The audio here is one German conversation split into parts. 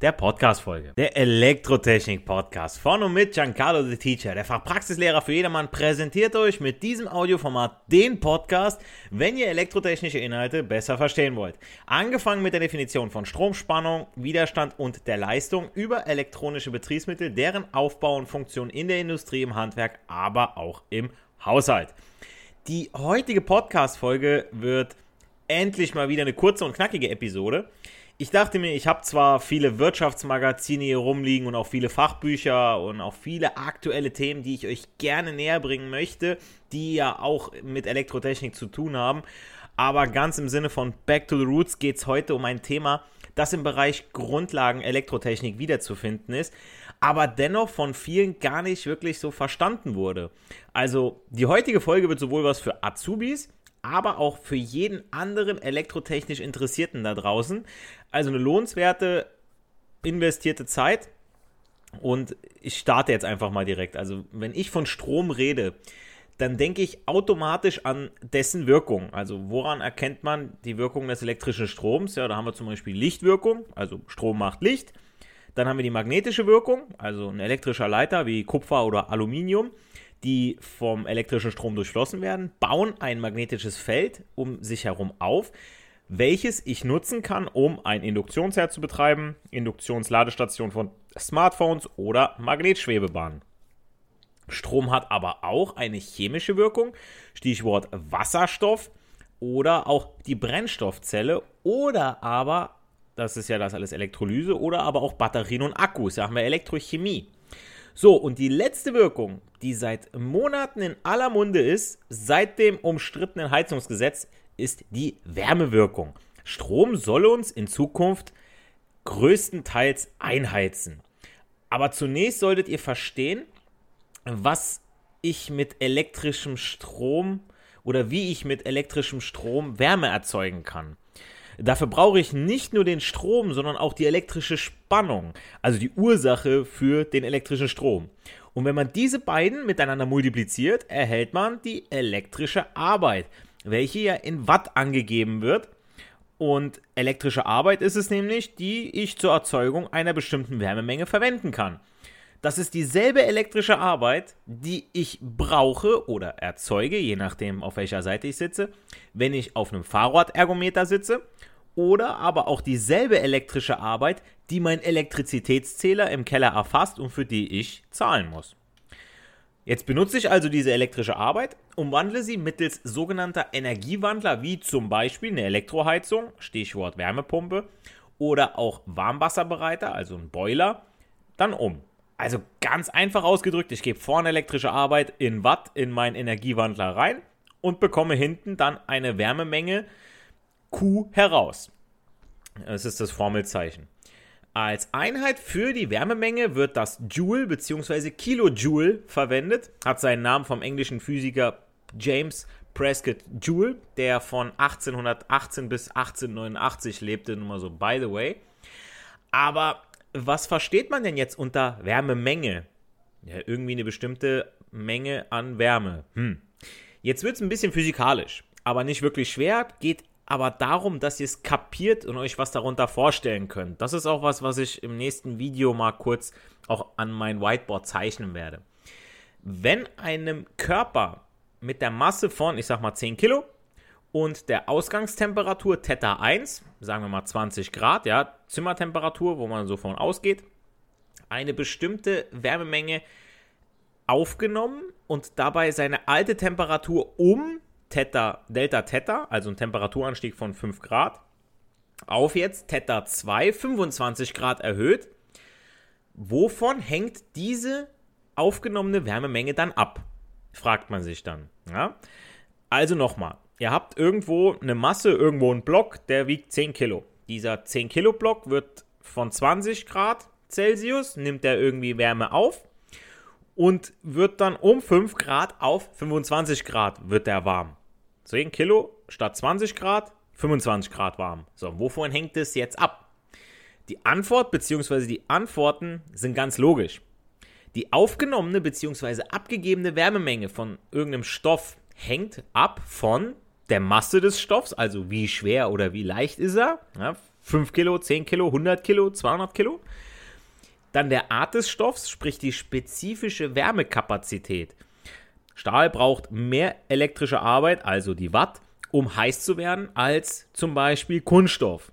der Podcast-Folge. Der Elektrotechnik-Podcast von und mit Giancarlo the Teacher, der Fachpraxislehrer für jedermann, präsentiert euch mit diesem Audioformat den Podcast, wenn ihr elektrotechnische Inhalte besser verstehen wollt. Angefangen mit der Definition von Stromspannung, Widerstand und der Leistung über elektronische Betriebsmittel, deren Aufbau und Funktion in der Industrie, im Handwerk, aber auch im Haushalt. Die heutige Podcast-Folge wird endlich mal wieder eine kurze und knackige Episode ich dachte mir, ich habe zwar viele Wirtschaftsmagazine hier rumliegen und auch viele Fachbücher und auch viele aktuelle Themen, die ich euch gerne näher bringen möchte, die ja auch mit Elektrotechnik zu tun haben. Aber ganz im Sinne von Back to the Roots geht es heute um ein Thema, das im Bereich Grundlagen Elektrotechnik wiederzufinden ist, aber dennoch von vielen gar nicht wirklich so verstanden wurde. Also die heutige Folge wird sowohl was für Azubis, aber auch für jeden anderen elektrotechnisch Interessierten da draußen. Also eine lohnenswerte investierte Zeit. Und ich starte jetzt einfach mal direkt. Also wenn ich von Strom rede, dann denke ich automatisch an dessen Wirkung. Also woran erkennt man die Wirkung des elektrischen Stroms? Ja, da haben wir zum Beispiel Lichtwirkung, also Strom macht Licht. Dann haben wir die magnetische Wirkung, also ein elektrischer Leiter wie Kupfer oder Aluminium die vom elektrischen Strom durchflossen werden, bauen ein magnetisches Feld um sich herum auf, welches ich nutzen kann, um ein Induktionsherd zu betreiben, Induktionsladestation von Smartphones oder Magnetschwebebahnen. Strom hat aber auch eine chemische Wirkung, Stichwort Wasserstoff oder auch die Brennstoffzelle oder aber, das ist ja das alles Elektrolyse, oder aber auch Batterien und Akkus, sagen wir Elektrochemie. So, und die letzte Wirkung, die seit Monaten in aller Munde ist, seit dem umstrittenen Heizungsgesetz, ist die Wärmewirkung. Strom soll uns in Zukunft größtenteils einheizen. Aber zunächst solltet ihr verstehen, was ich mit elektrischem Strom oder wie ich mit elektrischem Strom Wärme erzeugen kann. Dafür brauche ich nicht nur den Strom, sondern auch die elektrische Spannung, also die Ursache für den elektrischen Strom. Und wenn man diese beiden miteinander multipliziert, erhält man die elektrische Arbeit, welche ja in Watt angegeben wird. Und elektrische Arbeit ist es nämlich, die ich zur Erzeugung einer bestimmten Wärmemenge verwenden kann. Das ist dieselbe elektrische Arbeit, die ich brauche oder erzeuge, je nachdem auf welcher Seite ich sitze, wenn ich auf einem Fahrradergometer sitze oder aber auch dieselbe elektrische Arbeit, die mein Elektrizitätszähler im Keller erfasst und für die ich zahlen muss. Jetzt benutze ich also diese elektrische Arbeit, umwandle sie mittels sogenannter Energiewandler wie zum Beispiel eine Elektroheizung, Stichwort Wärmepumpe, oder auch Warmwasserbereiter, also ein Boiler, dann um. Also ganz einfach ausgedrückt, ich gebe vorne elektrische Arbeit in Watt in meinen Energiewandler rein und bekomme hinten dann eine Wärmemenge Q heraus. Das ist das Formelzeichen. Als Einheit für die Wärmemenge wird das Joule bzw. Kilojoule verwendet, hat seinen Namen vom englischen Physiker James Prescott Joule, der von 1818 bis 1889 lebte, nur mal so by the way. Aber was versteht man denn jetzt unter Wärmemenge? Ja, irgendwie eine bestimmte Menge an Wärme. Hm. Jetzt wird es ein bisschen physikalisch, aber nicht wirklich schwer, geht aber darum, dass ihr es kapiert und euch was darunter vorstellen könnt. Das ist auch was, was ich im nächsten Video mal kurz auch an mein Whiteboard zeichnen werde. Wenn einem Körper mit der Masse von, ich sag mal 10 Kilo und der Ausgangstemperatur Theta 1, sagen wir mal 20 Grad, ja, Zimmertemperatur, wo man so von ausgeht, eine bestimmte Wärmemenge aufgenommen und dabei seine alte Temperatur um Theta, Delta Theta, also ein Temperaturanstieg von 5 Grad, auf jetzt Theta 2, 25 Grad erhöht. Wovon hängt diese aufgenommene Wärmemenge dann ab? Fragt man sich dann. Ja? Also nochmal, ihr habt irgendwo eine Masse, irgendwo einen Block, der wiegt 10 Kilo. Dieser 10 Kilo Block wird von 20 Grad Celsius, nimmt er irgendwie Wärme auf und wird dann um 5 Grad auf 25 Grad wird der warm. 10 Kilo statt 20 Grad, 25 Grad warm. So, wovon hängt es jetzt ab? Die Antwort bzw. die Antworten sind ganz logisch. Die aufgenommene bzw. abgegebene Wärmemenge von irgendeinem Stoff hängt ab von der Masse des Stoffs, also wie schwer oder wie leicht ist er. Ja, 5 Kilo, 10 Kilo, 100 Kilo, 200 Kilo. Dann der Art des Stoffs, sprich die spezifische Wärmekapazität. Stahl braucht mehr elektrische Arbeit, also die Watt, um heiß zu werden, als zum Beispiel Kunststoff.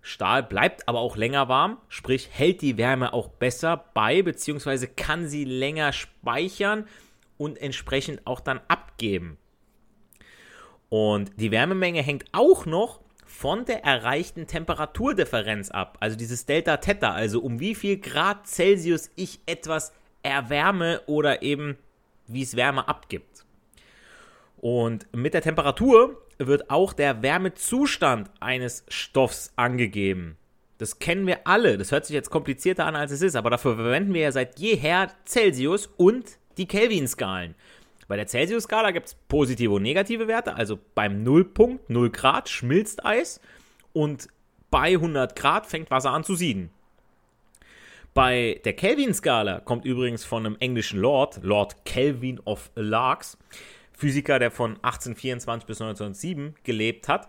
Stahl bleibt aber auch länger warm, sprich hält die Wärme auch besser bei, beziehungsweise kann sie länger speichern und entsprechend auch dann abgeben. Und die Wärmemenge hängt auch noch von der erreichten Temperaturdifferenz ab, also dieses Delta Theta, also um wie viel Grad Celsius ich etwas erwärme oder eben wie es Wärme abgibt. Und mit der Temperatur wird auch der Wärmezustand eines Stoffs angegeben. Das kennen wir alle. Das hört sich jetzt komplizierter an, als es ist, aber dafür verwenden wir ja seit jeher Celsius und die Kelvin-Skalen. Bei der Celsius-Skala gibt es positive und negative Werte, also beim Nullpunkt, 0 Grad, schmilzt Eis und bei 100 Grad fängt Wasser an zu sieden. Bei der Kelvin-Skala kommt übrigens von einem englischen Lord, Lord Kelvin of Larks, Physiker, der von 1824 bis 1907 gelebt hat,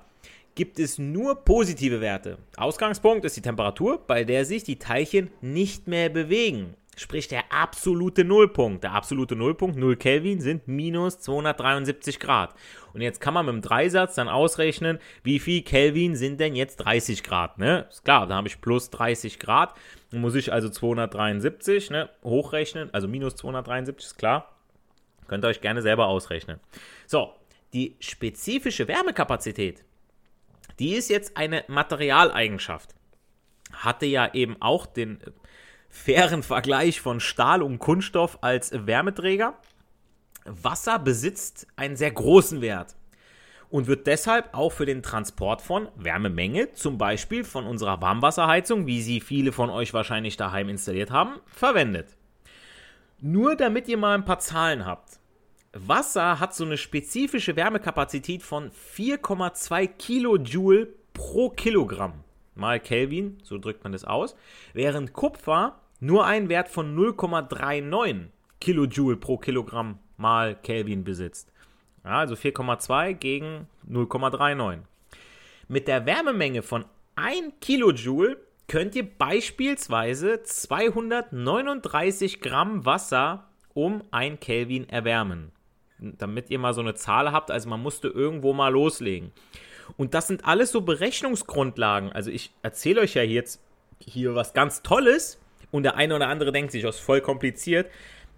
gibt es nur positive Werte. Ausgangspunkt ist die Temperatur, bei der sich die Teilchen nicht mehr bewegen. Sprich der absolute Nullpunkt. Der absolute Nullpunkt, 0 Kelvin, sind minus 273 Grad. Und jetzt kann man mit dem Dreisatz dann ausrechnen, wie viel Kelvin sind denn jetzt 30 Grad. Ne? Ist klar, da habe ich plus 30 Grad. Dann muss ich also 273 ne, hochrechnen, also minus 273 ist klar. Könnt ihr euch gerne selber ausrechnen. So, die spezifische Wärmekapazität, die ist jetzt eine Materialeigenschaft. Hatte ja eben auch den fairen Vergleich von Stahl und Kunststoff als Wärmeträger. Wasser besitzt einen sehr großen Wert und wird deshalb auch für den Transport von Wärmemenge, zum Beispiel von unserer Warmwasserheizung, wie sie viele von euch wahrscheinlich daheim installiert haben, verwendet. Nur damit ihr mal ein paar Zahlen habt. Wasser hat so eine spezifische Wärmekapazität von 4,2 Kilojoule pro Kilogramm mal Kelvin, so drückt man das aus, während Kupfer nur einen Wert von 0,39 Kilojoule pro Kilogramm mal Kelvin besitzt. Ja, also 4,2 gegen 0,39. Mit der Wärmemenge von 1 Kilojoule könnt ihr beispielsweise 239 Gramm Wasser um 1 Kelvin erwärmen. Damit ihr mal so eine Zahl habt, also man musste irgendwo mal loslegen. Und das sind alles so Berechnungsgrundlagen. Also ich erzähle euch ja jetzt hier was ganz Tolles und der eine oder andere denkt sich, das ist voll kompliziert.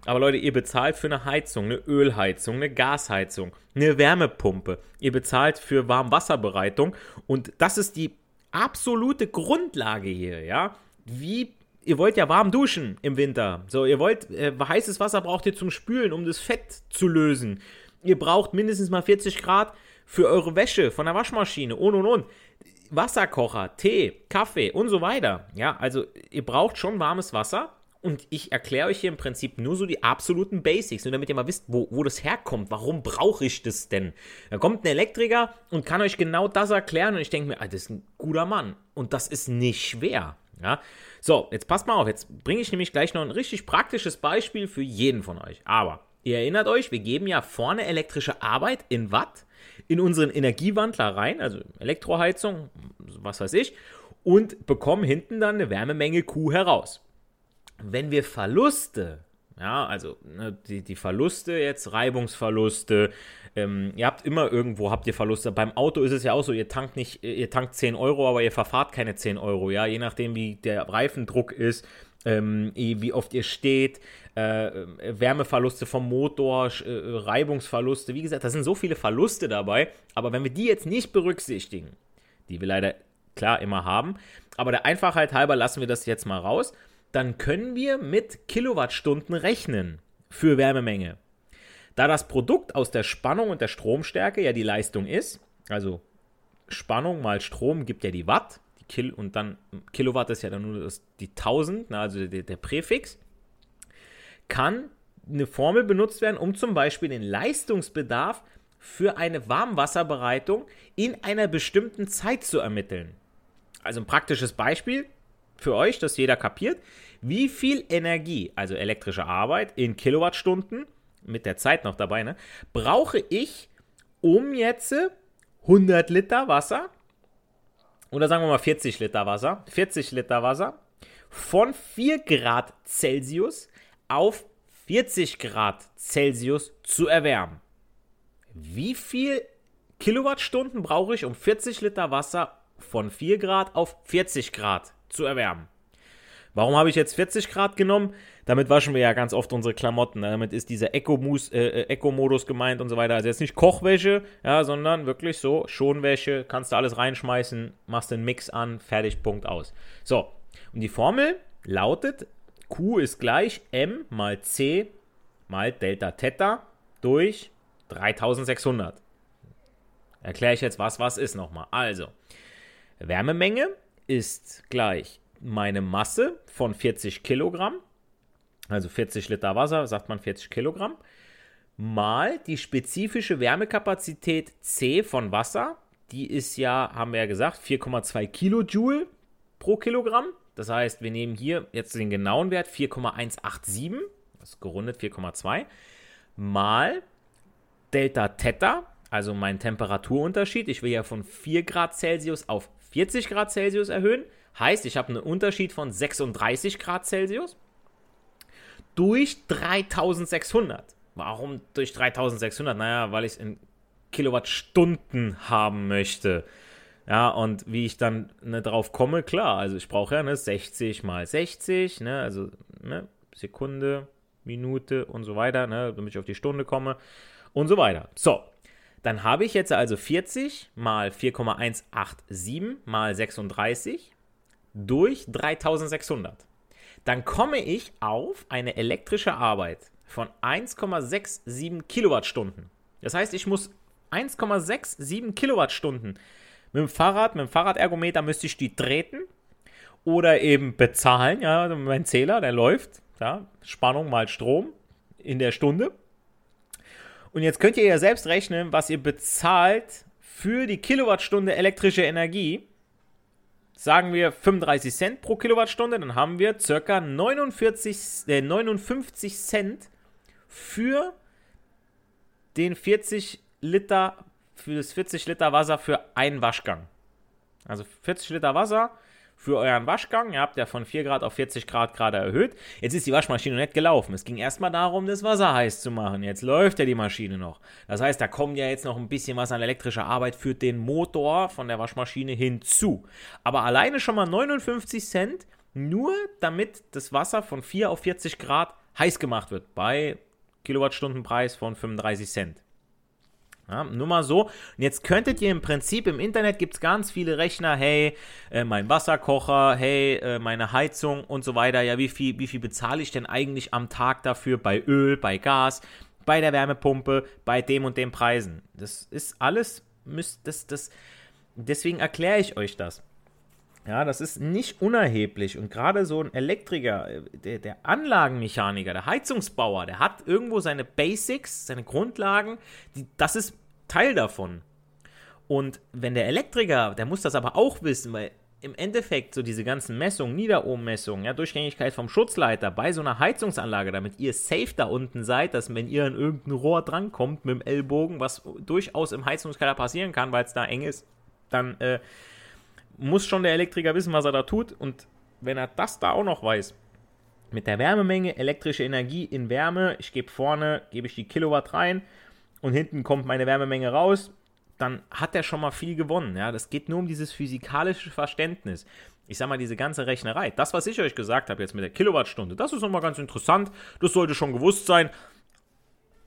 Aber Leute, ihr bezahlt für eine Heizung, eine Ölheizung, eine Gasheizung, eine Wärmepumpe. Ihr bezahlt für Warmwasserbereitung und das ist die absolute Grundlage hier, ja? Wie ihr wollt ja warm duschen im Winter. So, ihr wollt äh, heißes Wasser braucht ihr zum Spülen, um das Fett zu lösen. Ihr braucht mindestens mal 40 Grad für eure Wäsche von der Waschmaschine und und und. Wasserkocher, Tee, Kaffee und so weiter. Ja, also ihr braucht schon warmes Wasser. Und ich erkläre euch hier im Prinzip nur so die absoluten Basics, nur damit ihr mal wisst, wo, wo das herkommt. Warum brauche ich das denn? Da kommt ein Elektriker und kann euch genau das erklären. Und ich denke mir, ah, das ist ein guter Mann. Und das ist nicht schwer. Ja? So, jetzt passt mal auf. Jetzt bringe ich nämlich gleich noch ein richtig praktisches Beispiel für jeden von euch. Aber ihr erinnert euch, wir geben ja vorne elektrische Arbeit in Watt in unseren Energiewandler rein, also Elektroheizung, was weiß ich, und bekommen hinten dann eine Wärmemenge Q heraus. Wenn wir Verluste, ja, also ne, die, die Verluste jetzt, Reibungsverluste, ähm, ihr habt immer irgendwo, habt ihr Verluste. Beim Auto ist es ja auch so, ihr tankt nicht, ihr tankt 10 Euro, aber ihr verfahrt keine 10 Euro, ja, je nachdem wie der Reifendruck ist, ähm, wie oft ihr steht, äh, Wärmeverluste vom Motor, äh, Reibungsverluste. Wie gesagt, da sind so viele Verluste dabei. Aber wenn wir die jetzt nicht berücksichtigen, die wir leider klar immer haben, aber der Einfachheit halber lassen wir das jetzt mal raus, dann können wir mit Kilowattstunden rechnen für Wärmemenge. Da das Produkt aus der Spannung und der Stromstärke ja die Leistung ist, also Spannung mal Strom gibt ja die Watt, Kil und dann Kilowatt ist ja dann nur das, die 1000, also der, der Präfix, kann eine Formel benutzt werden, um zum Beispiel den Leistungsbedarf für eine Warmwasserbereitung in einer bestimmten Zeit zu ermitteln. Also ein praktisches Beispiel für euch, dass jeder kapiert, wie viel Energie, also elektrische Arbeit in Kilowattstunden, mit der Zeit noch dabei, ne, brauche ich, um jetzt 100 Liter Wasser oder sagen wir mal 40 Liter Wasser, 40 Liter Wasser von 4 Grad Celsius auf 40 Grad Celsius zu erwärmen. Wie viel Kilowattstunden brauche ich, um 40 Liter Wasser von 4 Grad auf 40 Grad zu erwärmen? Warum habe ich jetzt 40 Grad genommen? Damit waschen wir ja ganz oft unsere Klamotten. Damit ist dieser Eco-Modus äh, Eco gemeint und so weiter. Also jetzt nicht Kochwäsche, ja, sondern wirklich so Schonwäsche. Kannst du alles reinschmeißen, machst den Mix an, fertig, Punkt aus. So, und die Formel lautet, Q ist gleich M mal C mal Delta Theta durch 3600. Erkläre ich jetzt, was was ist nochmal. Also, Wärmemenge ist gleich meine Masse von 40 Kilogramm, also 40 Liter Wasser, sagt man 40 Kilogramm, mal die spezifische Wärmekapazität C von Wasser, die ist ja, haben wir ja gesagt, 4,2 Kilojoule pro Kilogramm. Das heißt, wir nehmen hier jetzt den genauen Wert 4,187, das ist gerundet 4,2, mal Delta Theta, also mein Temperaturunterschied. Ich will ja von 4 Grad Celsius auf 40 Grad Celsius erhöhen. Heißt, ich habe einen Unterschied von 36 Grad Celsius durch 3600. Warum durch 3600? Naja, weil ich es in Kilowattstunden haben möchte. Ja, und wie ich dann ne, drauf komme, klar, also ich brauche ja ne, 60 mal 60, ne, also ne, Sekunde, Minute und so weiter, ne, damit ich auf die Stunde komme und so weiter. So, dann habe ich jetzt also 40 mal 4,187 mal 36 durch 3600. Dann komme ich auf eine elektrische Arbeit von 1,67 Kilowattstunden. Das heißt, ich muss 1,67 Kilowattstunden mit dem Fahrrad, mit dem Fahrradergometer müsste ich die treten oder eben bezahlen. Ja, mein Zähler, der läuft. Ja, Spannung mal Strom in der Stunde. Und jetzt könnt ihr ja selbst rechnen, was ihr bezahlt für die Kilowattstunde elektrische Energie sagen wir 35 Cent pro Kilowattstunde, dann haben wir circa 49, äh, 59 Cent für den 40 Liter, für das 40 Liter Wasser für einen Waschgang. Also 40 Liter Wasser für euren Waschgang. Ihr habt ja von 4 Grad auf 40 Grad gerade erhöht. Jetzt ist die Waschmaschine nicht gelaufen. Es ging erstmal darum, das Wasser heiß zu machen. Jetzt läuft ja die Maschine noch. Das heißt, da kommt ja jetzt noch ein bisschen was an elektrischer Arbeit für den Motor von der Waschmaschine hinzu. Aber alleine schon mal 59 Cent, nur damit das Wasser von 4 auf 40 Grad heiß gemacht wird. Bei Kilowattstundenpreis von 35 Cent. Ja, nur mal so. Und jetzt könntet ihr im Prinzip, im Internet gibt es ganz viele Rechner, hey, äh, mein Wasserkocher, hey, äh, meine Heizung und so weiter. Ja, wie viel, wie viel bezahle ich denn eigentlich am Tag dafür bei Öl, bei Gas, bei der Wärmepumpe, bei dem und dem Preisen? Das ist alles, müsst, das, das, deswegen erkläre ich euch das. Ja, das ist nicht unerheblich. Und gerade so ein Elektriker, äh, der, der, Anlagenmechaniker, der Heizungsbauer, der hat irgendwo seine Basics, seine Grundlagen, die, das ist Teil davon. Und wenn der Elektriker, der muss das aber auch wissen, weil im Endeffekt so diese ganzen Messungen, Niederohmmessungen, ja, Durchgängigkeit vom Schutzleiter bei so einer Heizungsanlage, damit ihr safe da unten seid, dass wenn ihr an irgendein Rohr drankommt mit dem Ellbogen, was durchaus im Heizungskeller passieren kann, weil es da eng ist, dann äh, muss schon der Elektriker wissen, was er da tut. Und wenn er das da auch noch weiß, mit der Wärmemenge, elektrische Energie in Wärme, ich gebe vorne, gebe ich die Kilowatt rein und hinten kommt meine Wärmemenge raus. dann hat er schon mal viel gewonnen. Ja, das geht nur um dieses physikalische Verständnis. Ich sag mal, diese ganze Rechnerei. Das, was ich euch gesagt habe jetzt mit der Kilowattstunde, das ist nochmal ganz interessant. Das sollte schon gewusst sein.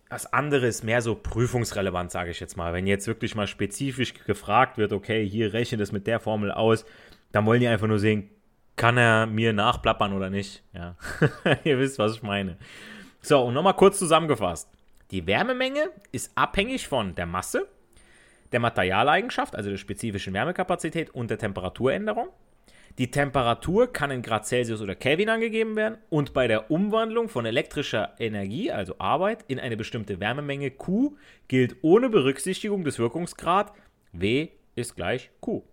Das andere ist mehr so prüfungsrelevant, sage ich jetzt mal. Wenn jetzt wirklich mal spezifisch gefragt wird, okay, hier rechne das mit der Formel aus, dann wollen die einfach nur sehen, kann er mir nachplappern oder nicht. Ja, ihr wisst, was ich meine. So, und nochmal kurz zusammengefasst. Die Wärmemenge ist abhängig von der Masse, der Materialeigenschaft, also der spezifischen Wärmekapazität und der Temperaturänderung. Die Temperatur kann in Grad Celsius oder Kelvin angegeben werden und bei der Umwandlung von elektrischer Energie, also Arbeit, in eine bestimmte Wärmemenge Q gilt ohne Berücksichtigung des Wirkungsgrad W ist gleich Q.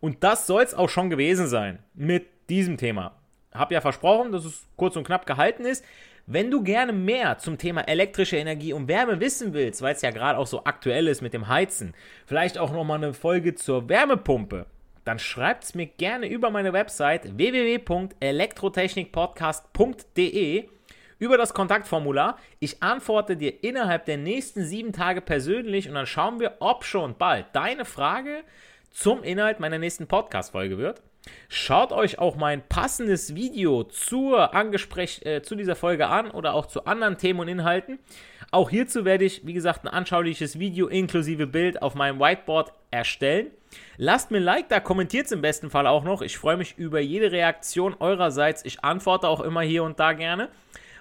Und das soll es auch schon gewesen sein mit diesem Thema. Hab ja versprochen, dass es kurz und knapp gehalten ist. Wenn du gerne mehr zum Thema elektrische Energie und Wärme wissen willst, weil es ja gerade auch so aktuell ist mit dem Heizen, vielleicht auch nochmal eine Folge zur Wärmepumpe, dann schreibt es mir gerne über meine Website www.elektrotechnikpodcast.de über das Kontaktformular. Ich antworte dir innerhalb der nächsten sieben Tage persönlich und dann schauen wir, ob schon bald deine Frage zum Inhalt meiner nächsten Podcast-Folge wird. Schaut euch auch mein passendes Video zur Angespräch, äh, zu dieser Folge an oder auch zu anderen Themen und Inhalten. Auch hierzu werde ich, wie gesagt, ein anschauliches Video inklusive Bild auf meinem Whiteboard erstellen. Lasst mir ein Like da, kommentiert es im besten Fall auch noch. Ich freue mich über jede Reaktion eurerseits. Ich antworte auch immer hier und da gerne.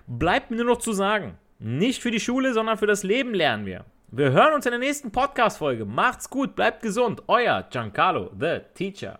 Bleibt mir nur noch zu sagen, nicht für die Schule, sondern für das Leben lernen wir. Wir hören uns in der nächsten Podcast-Folge. Macht's gut, bleibt gesund. Euer Giancarlo, the Teacher.